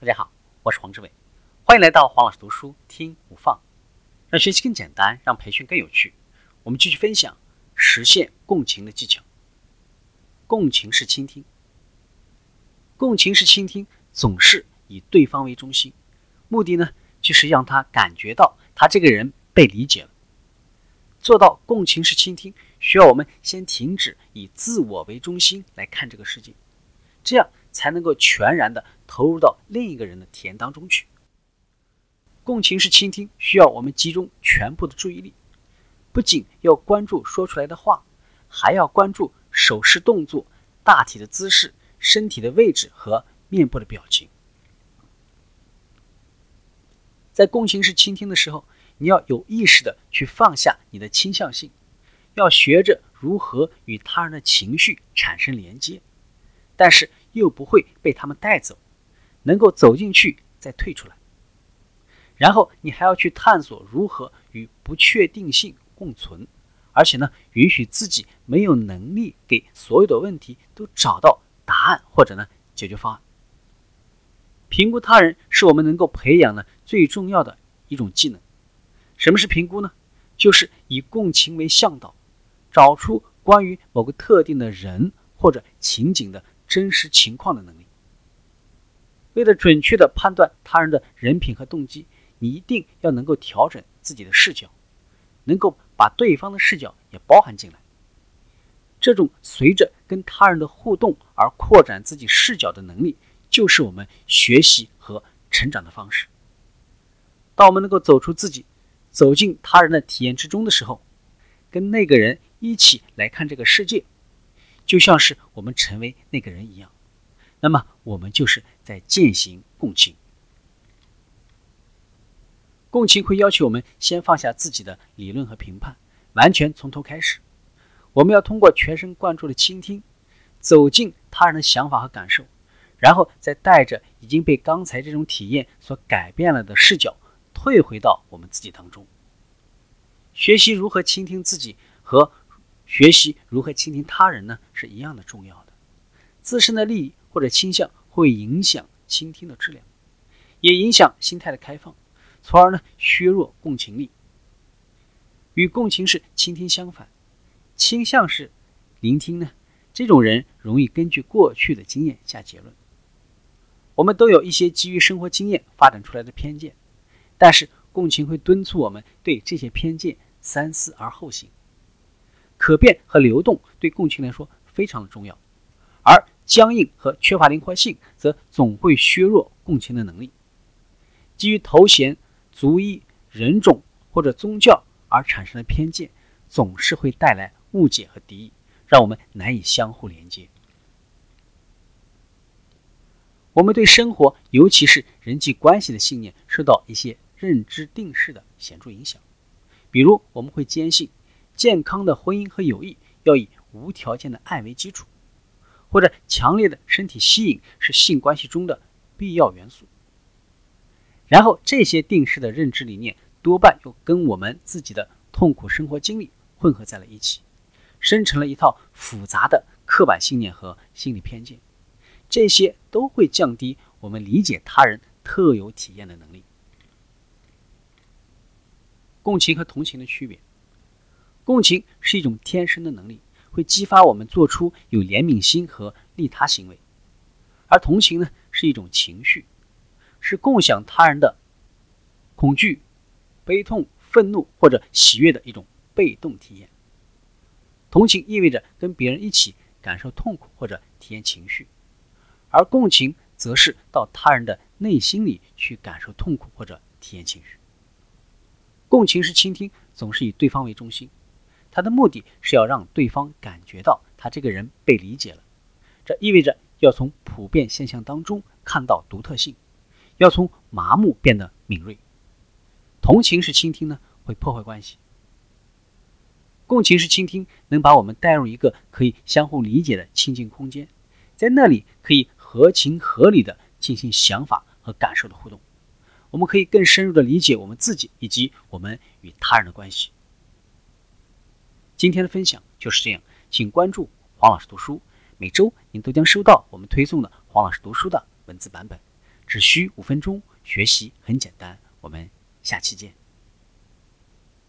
大家好，我是黄志伟，欢迎来到黄老师读书听无放，让学习更简单，让培训更有趣。我们继续分享实现共情的技巧。共情式倾听，共情式倾听总是以对方为中心，目的呢就是让他感觉到他这个人被理解了。做到共情式倾听，需要我们先停止以自我为中心来看这个世界，这样才能够全然的投入到另一个人的体验当中去。共情式倾听需要我们集中全部的注意力，不仅要关注说出来的话，还要关注手势动作、大体的姿势、身体的位置和面部的表情。在共情式倾听的时候。你要有意识的去放下你的倾向性，要学着如何与他人的情绪产生连接，但是又不会被他们带走，能够走进去再退出来。然后你还要去探索如何与不确定性共存，而且呢，允许自己没有能力给所有的问题都找到答案或者呢解决方案。评估他人是我们能够培养的最重要的一种技能。什么是评估呢？就是以共情为向导，找出关于某个特定的人或者情景的真实情况的能力。为了准确的判断他人的人品和动机，你一定要能够调整自己的视角，能够把对方的视角也包含进来。这种随着跟他人的互动而扩展自己视角的能力，就是我们学习和成长的方式。当我们能够走出自己。走进他人的体验之中的时候，跟那个人一起来看这个世界，就像是我们成为那个人一样。那么，我们就是在践行共情。共情会要求我们先放下自己的理论和评判，完全从头开始。我们要通过全神贯注的倾听，走进他人的想法和感受，然后再带着已经被刚才这种体验所改变了的视角。退回到我们自己当中，学习如何倾听自己和学习如何倾听他人呢，是一样的重要的。自身的利益或者倾向会影响倾听的质量，也影响心态的开放，从而呢削弱共情力。与共情式倾听相反，倾向式聆听呢，这种人容易根据过去的经验下结论。我们都有一些基于生活经验发展出来的偏见。但是共情会敦促我们对这些偏见三思而后行。可变和流动对共情来说非常的重要，僵硬和缺乏灵活性则总会削弱共情的能力。基于头衔、族裔、人种或者宗教而产生的偏见，总是会带来误解和敌意，让我们难以相互连接。我们对生活，尤其是人际关系的信念，受到一些。认知定式的显著影响，比如我们会坚信健康的婚姻和友谊要以无条件的爱为基础，或者强烈的身体吸引是性关系中的必要元素。然后这些定式的认知理念多半又跟我们自己的痛苦生活经历混合在了一起，生成了一套复杂的刻板信念和心理偏见，这些都会降低我们理解他人特有体验的能力。共情和同情的区别，共情是一种天生的能力，会激发我们做出有怜悯心和利他行为；而同情呢，是一种情绪，是共享他人的恐惧、悲痛、愤怒或者喜悦的一种被动体验。同情意味着跟别人一起感受痛苦或者体验情绪，而共情则是到他人的内心里去感受痛苦或者体验情绪。共情是倾听总是以对方为中心，它的目的是要让对方感觉到他这个人被理解了。这意味着要从普遍现象当中看到独特性，要从麻木变得敏锐。同情式倾听呢，会破坏关系。共情式倾听能把我们带入一个可以相互理解的亲近空间，在那里可以合情合理的进行想法和感受的互动。我们可以更深入的理解我们自己以及我们与他人的关系。今天的分享就是这样，请关注黄老师读书，每周您都将收到我们推送的黄老师读书的文字版本。只需五分钟，学习很简单。我们下期见。